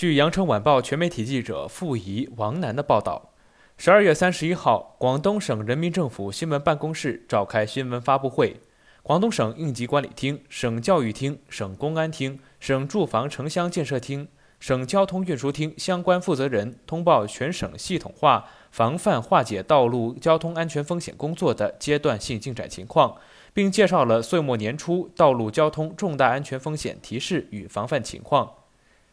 据羊城晚报全媒体记者傅怡、王楠的报道，十二月三十一号，广东省人民政府新闻办公室召开新闻发布会。广东省应急管理厅、省教育厅、省公安厅、省住房城乡建设厅、省交通运输厅相关负责人通报全省系统化防范化解道路交通安全风险工作的阶段性进展情况，并介绍了岁末年初道路交通重大安全风险提示与防范情况。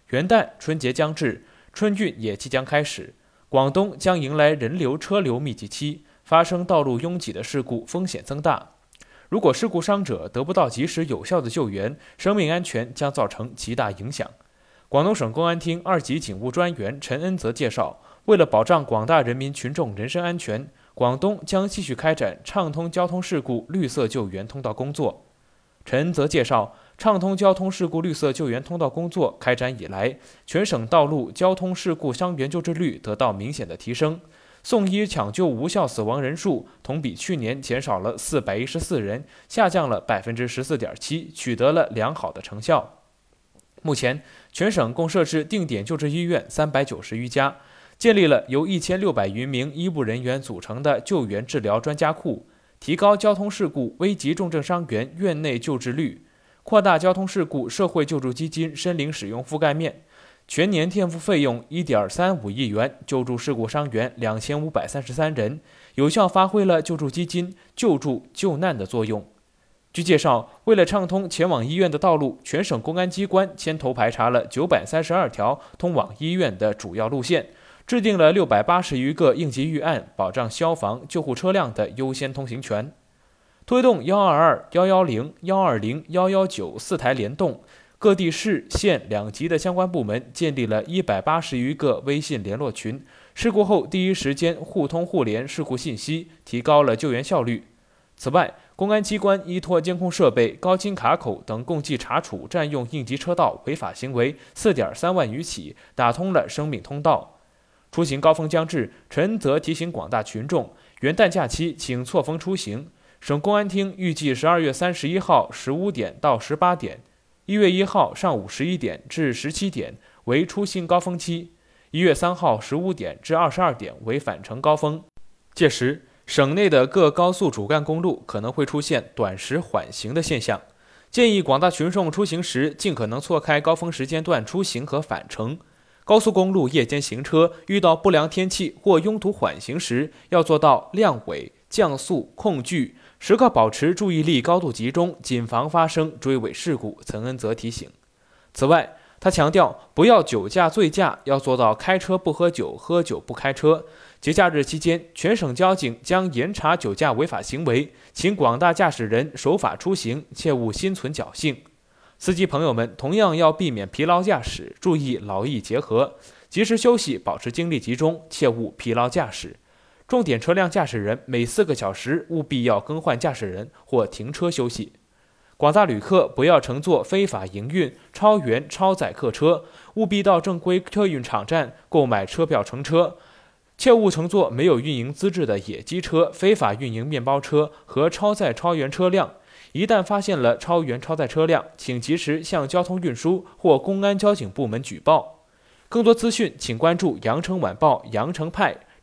元旦、春节将至，春运也即将开始，广东将迎来人流车流密集期，发生道路拥挤的事故风险增大。如果事故伤者得不到及时有效的救援，生命安全将造成极大影响。广东省公安厅二级警务专员陈恩泽介绍，为了保障广大人民群众人身安全，广东将继续开展畅通交通事故绿色救援通道工作。陈恩泽介绍，畅通交通事故绿色救援通道工作开展以来，全省道路交通事故伤员救治率得到明显的提升。送医抢救无效死亡人数同比去年减少了四百一十四人，下降了百分之十四点七，取得了良好的成效。目前，全省共设置定点救治医院三百九十余家，建立了由一千六百余名医务人员组成的救援治疗专家库，提高交通事故危急重症伤员院内救治率，扩大交通事故社会救助基金申领使用覆盖面。全年垫付费用一点三五亿元，救助事故伤员两千五百三十三人，有效发挥了救助基金救助救难的作用。据介绍，为了畅通前往医院的道路，全省公安机关牵头排查了九百三十二条通往医院的主要路线，制定了六百八十余个应急预案，保障消防救护车辆的优先通行权。推动幺二二、幺幺零、幺二零、幺幺九四台联动。各地市县两级的相关部门建立了一百八十余个微信联络群，事故后第一时间互通互联事故信息，提高了救援效率。此外，公安机关依托监控设备、高清卡口等，共计查处占用应急车道违法行为四点三万余起，打通了生命通道。出行高峰将至，陈则提醒广大群众，元旦假期请错峰出行。省公安厅预计十二月三十一号十五点到十八点。一月一号上午十一点至十七点为出行高峰期，一月三号十五点至二十二点为返程高峰。届时，省内的各高速主干公路可能会出现短时缓行的现象，建议广大群众出行时尽可能错开高峰时间段出行和返程。高速公路夜间行车遇到不良天气或拥堵缓行时，要做到亮尾、降速、控距。时刻保持注意力高度集中，谨防发生追尾事故。岑恩泽提醒。此外，他强调不要酒驾醉驾，要做到开车不喝酒，喝酒不开车。节假日期间，全省交警将严查酒驾违法行为，请广大驾驶人守法出行，切勿心存侥幸。司机朋友们同样要避免疲劳驾驶，注意劳逸结合，及时休息，保持精力集中，切勿疲劳驾驶。重点车辆驾驶人每四个小时务必要更换驾驶人或停车休息。广大旅客不要乘坐非法营运、超员、超载客车，务必到正规客运场站购买车票乘车，切勿乘坐没有运营资质的野鸡车、非法运营面包车和超载超员车辆。一旦发现了超员超载车辆，请及时向交通运输或公安交警部门举报。更多资讯，请关注羊城晚报羊城派。